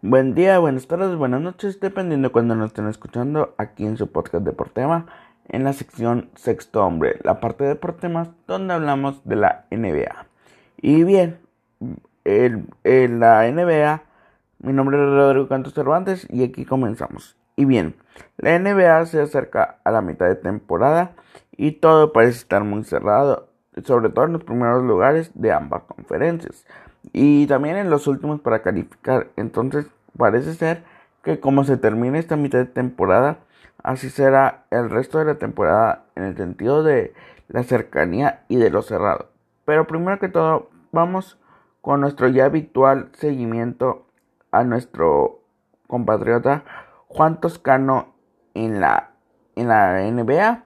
Buen día, buenas tardes, buenas noches, dependiendo de cuando nos estén escuchando aquí en su podcast Deportema, en la sección Sexto Hombre, la parte de Deportemas, donde hablamos de la NBA. Y bien, en la NBA, mi nombre es Rodrigo Cantos Cervantes y aquí comenzamos. Y bien, la NBA se acerca a la mitad de temporada y todo parece estar muy cerrado, sobre todo en los primeros lugares de ambas conferencias y también en los últimos para calificar. Entonces parece ser que como se termina esta mitad de temporada, así será el resto de la temporada en el sentido de la cercanía y de lo cerrado. Pero primero que todo, vamos con nuestro ya habitual seguimiento a nuestro compatriota Juan Toscano en la, en la NBA.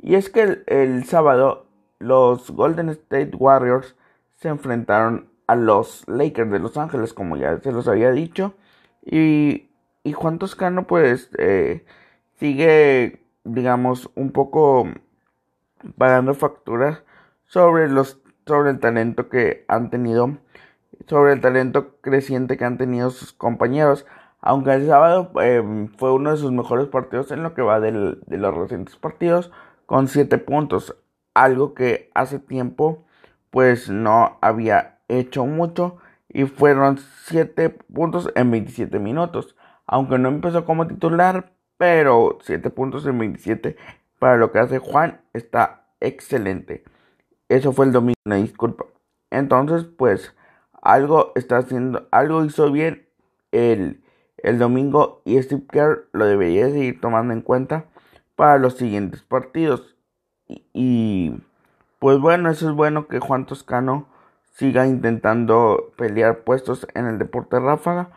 Y es que el, el sábado los Golden State Warriors se enfrentaron a los Lakers de Los Ángeles, como ya se los había dicho. Y, y Juan Toscano, pues, eh, sigue, digamos, un poco pagando facturas sobre los sobre el talento que han tenido sobre el talento creciente que han tenido sus compañeros aunque el sábado em, fue uno de sus mejores partidos en lo que va de los recientes partidos con 7 puntos algo que hace tiempo pues no había hecho mucho y fueron 7 puntos en 27 minutos. Aunque no empezó como titular, pero 7 puntos en 27 para lo que hace Juan está excelente. Eso fue el domingo, disculpa. Entonces, pues algo está haciendo, algo hizo bien el, el domingo y Steve Kerr lo debería seguir tomando en cuenta para los siguientes partidos. Y, y pues bueno, eso es bueno que Juan Toscano siga intentando pelear puestos en el deporte ráfaga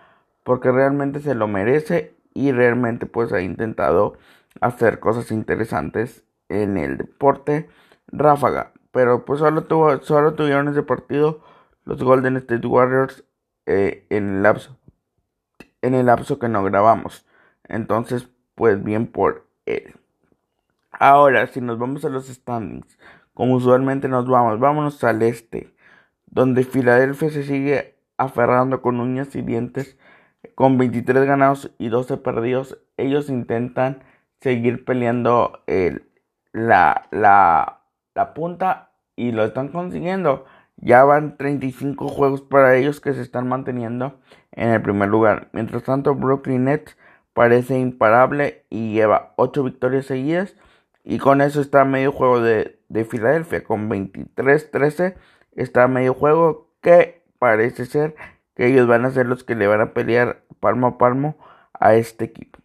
porque realmente se lo merece y realmente pues ha intentado hacer cosas interesantes en el deporte ráfaga. Pero pues solo tuvo solo tuvieron ese partido los Golden State Warriors eh, en el lapso en el lapso que no grabamos. Entonces pues bien por él. Ahora si nos vamos a los standings como usualmente nos vamos vámonos al este donde Filadelfia se sigue aferrando con uñas y dientes, con 23 ganados y 12 perdidos. Ellos intentan seguir peleando la, la, la punta y lo están consiguiendo. Ya van 35 juegos para ellos que se están manteniendo en el primer lugar. Mientras tanto, Brooklyn Nets parece imparable y lleva 8 victorias seguidas. Y con eso está medio juego de, de Filadelfia con 23-13 está medio juego que parece ser que ellos van a ser los que le van a pelear palmo a palmo a este equipo.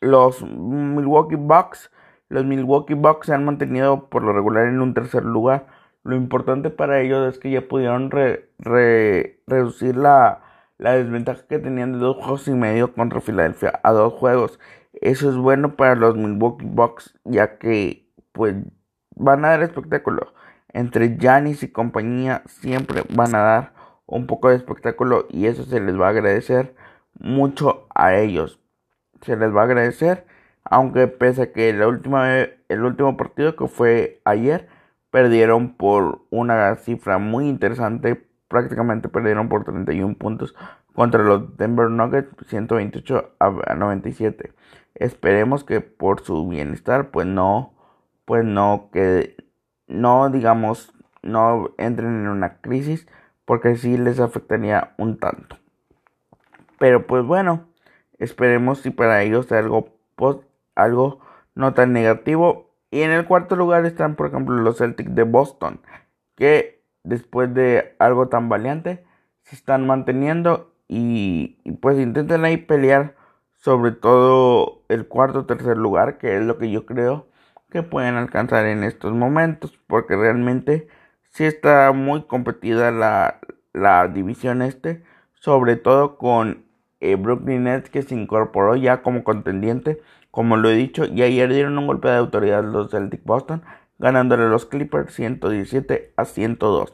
Los Milwaukee Bucks, los Milwaukee Bucks se han mantenido por lo regular en un tercer lugar. Lo importante para ellos es que ya pudieron reducir la, la desventaja que tenían de dos juegos y medio contra Filadelfia a dos juegos. Eso es bueno para los Milwaukee Bucks ya que pues van a dar espectáculo entre Janis y compañía siempre van a dar un poco de espectáculo y eso se les va a agradecer mucho a ellos. Se les va a agradecer, aunque pese a que el último partido que fue ayer perdieron por una cifra muy interesante, prácticamente perdieron por 31 puntos contra los Denver Nuggets 128 a 97. Esperemos que por su bienestar pues no pues no quede no digamos, no entren en una crisis porque sí les afectaría un tanto. Pero pues bueno, esperemos si para ellos algo, algo no tan negativo. Y en el cuarto lugar están, por ejemplo, los Celtics de Boston, que después de algo tan valiente se están manteniendo y, y pues intentan ahí pelear sobre todo el cuarto o tercer lugar, que es lo que yo creo que pueden alcanzar en estos momentos, porque realmente sí está muy competida la, la división este, sobre todo con eh, Brooklyn Nets que se incorporó ya como contendiente, como lo he dicho, y ayer dieron un golpe de autoridad los Celtic Boston, ganándole a los Clippers 117 a 112.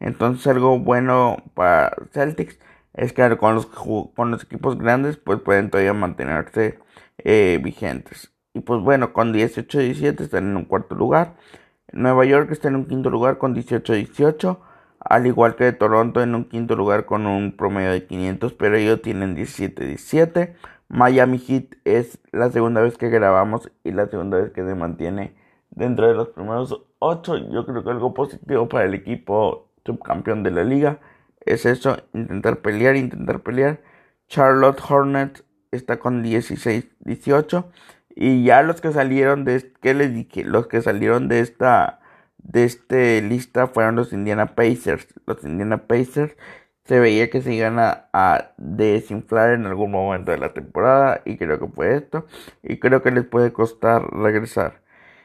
Entonces algo bueno para Celtics es que con los, con los equipos grandes pues pueden todavía mantenerse eh, vigentes. Y pues bueno, con 18-17 están en un cuarto lugar. Nueva York está en un quinto lugar con 18-18. al igual que Toronto en un quinto lugar con un promedio de 500, pero ellos tienen 17-17. Miami Heat es la segunda vez que grabamos y la segunda vez que se mantiene dentro de los primeros 8. Yo creo que algo positivo para el equipo subcampeón de la liga es eso, intentar pelear, intentar pelear. Charlotte Hornets está con 16-18 y ya los que salieron de ¿qué les dije? Los que salieron de esta de este lista fueron los Indiana Pacers. Los Indiana Pacers se veía que se iban a, desinflar en algún momento de la temporada y creo que fue esto y creo que les puede costar regresar.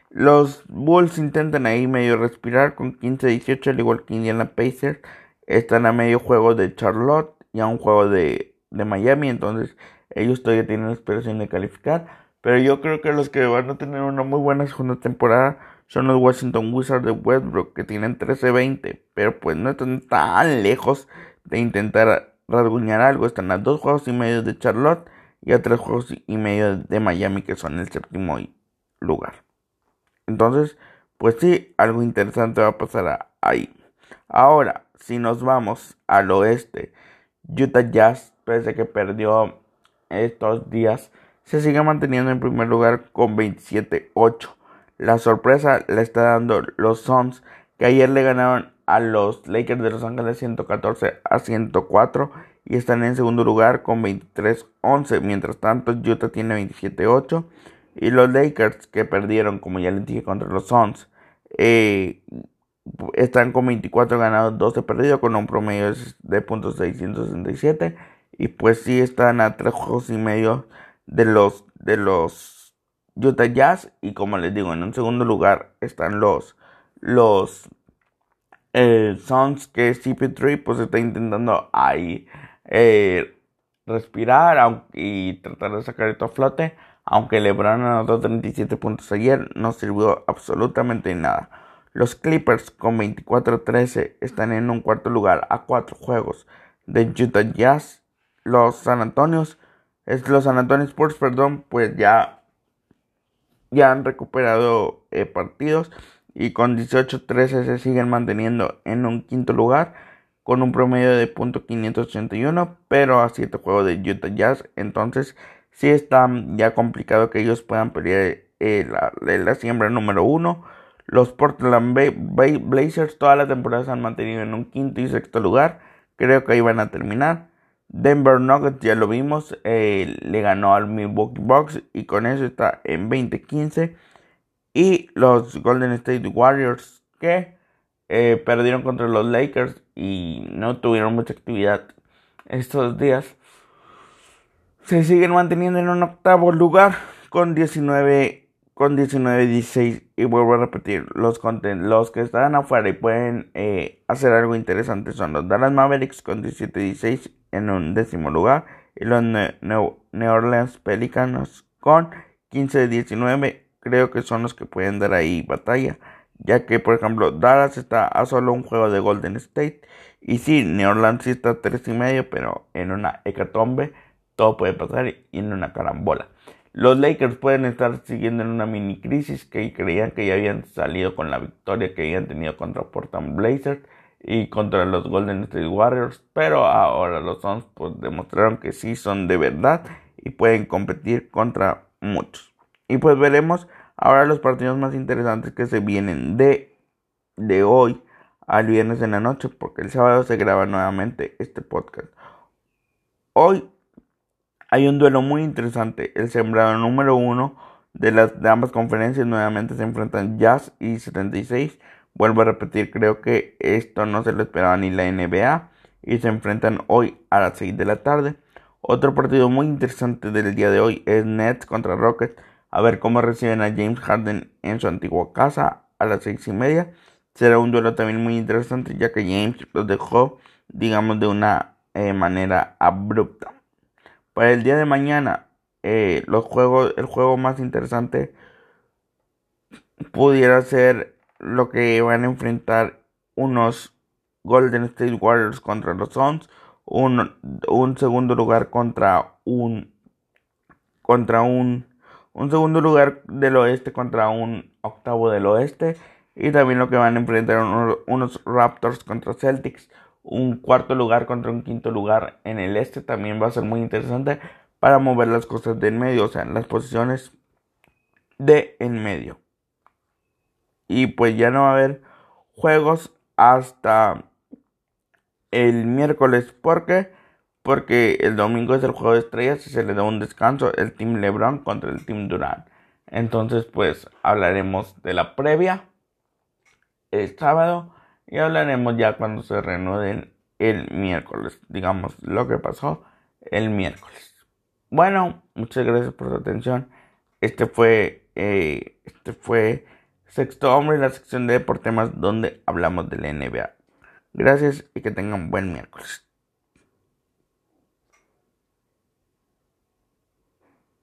Los Bulls intentan ahí medio respirar con 15-18 al igual que Indiana Pacers. Están a medio juego de Charlotte y a un juego de, de Miami, entonces ellos todavía tienen la esperación de calificar. Pero yo creo que los que van a tener una muy buena segunda temporada son los Washington Wizards de Westbrook, que tienen 13-20, pero pues no están tan lejos de intentar rasguñar algo. Están a dos juegos y medio de Charlotte y a tres juegos y medio de Miami, que son el séptimo lugar. Entonces, pues sí, algo interesante va a pasar ahí. Ahora, si nos vamos al oeste, Utah Jazz, pese a que perdió estos días, se sigue manteniendo en primer lugar con 27-8. La sorpresa la está dando los Suns, que ayer le ganaron a los Lakers de Los Ángeles 114 a 104 y están en segundo lugar con 23-11. Mientras tanto, Utah tiene 27-8 y los Lakers, que perdieron, como ya les dije, contra los Suns, eh, están con 24 ganados, 12 perdidos, con un promedio de puntos 667. Y pues sí están a tres juegos y medio de los de los Utah Jazz y como les digo, en un segundo lugar están los los eh, que CP3 pues está intentando ahí eh, respirar y tratar de sacar esto a flote. Aunque LeBron anotó 37 puntos ayer, no sirvió absolutamente nada. Los Clippers con 24-13 están en un cuarto lugar a cuatro juegos de Utah Jazz. Los San Antonios, es los San Antonio Spurs, perdón, pues ya ya han recuperado eh, partidos y con 18-13 se siguen manteniendo en un quinto lugar con un promedio de .581 pero a 7 juegos de Utah Jazz. Entonces sí está ya complicado que ellos puedan pelear eh, la, la, siembra número 1 los Portland Blazers toda la temporada se han mantenido en un quinto y sexto lugar. Creo que ahí van a terminar Denver Nuggets, ya lo vimos, eh, le ganó al Milwaukee Bucks y con eso está en 2015. Y los Golden State Warriors que eh, perdieron contra los Lakers y no tuvieron mucha actividad estos días. Se siguen manteniendo en un octavo lugar con 19 con 19-16 y vuelvo a repetir, los, que están afuera y pueden eh, hacer algo interesante son los Dallas Mavericks con 17-16 en un décimo lugar y los New Orleans Pelicans con 15-19 creo que son los que pueden dar ahí batalla ya que por ejemplo Dallas está a solo un juego de Golden State y sí, New Orleans sí está 3 y medio pero en una hecatombe todo puede pasar y en una carambola. Los Lakers pueden estar siguiendo en una mini crisis que creían que ya habían salido con la victoria que habían tenido contra Portland Blazers y contra los Golden State Warriors, pero ahora los Suns pues, demostraron que sí son de verdad y pueden competir contra muchos. Y pues veremos ahora los partidos más interesantes que se vienen de, de hoy al viernes en la noche, porque el sábado se graba nuevamente este podcast. Hoy hay un duelo muy interesante. El sembrado número uno de, las, de ambas conferencias nuevamente se enfrentan Jazz y 76 Vuelvo a repetir, creo que esto no se lo esperaba ni la NBA y se enfrentan hoy a las 6 de la tarde. Otro partido muy interesante del día de hoy es Nets contra Rockets. A ver cómo reciben a James Harden en su antigua casa a las 6 y media. Será un duelo también muy interesante ya que James los dejó, digamos, de una eh, manera abrupta. Para el día de mañana, eh, los juegos, el juego más interesante pudiera ser lo que van a enfrentar unos Golden State Warriors contra los Suns, un, un segundo lugar contra un contra un un segundo lugar del oeste contra un octavo del oeste Y también lo que van a enfrentar unos, Raptors contra Celtics. Un cuarto lugar contra un quinto lugar en el este también va a ser muy interesante para mover las cosas de en medio, o sea, las posiciones de en medio. Y pues ya no va a haber juegos hasta el miércoles. ¿Por qué? Porque el domingo es el juego de estrellas y se le da un descanso el Team LeBron contra el Team Durant. Entonces, pues hablaremos de la previa el sábado y hablaremos ya cuando se reanuden el miércoles. Digamos lo que pasó el miércoles. Bueno, muchas gracias por su atención. Este fue, eh, este fue Sexto Hombre, la sección de deportes donde hablamos de la NBA. Gracias y que tengan buen miércoles.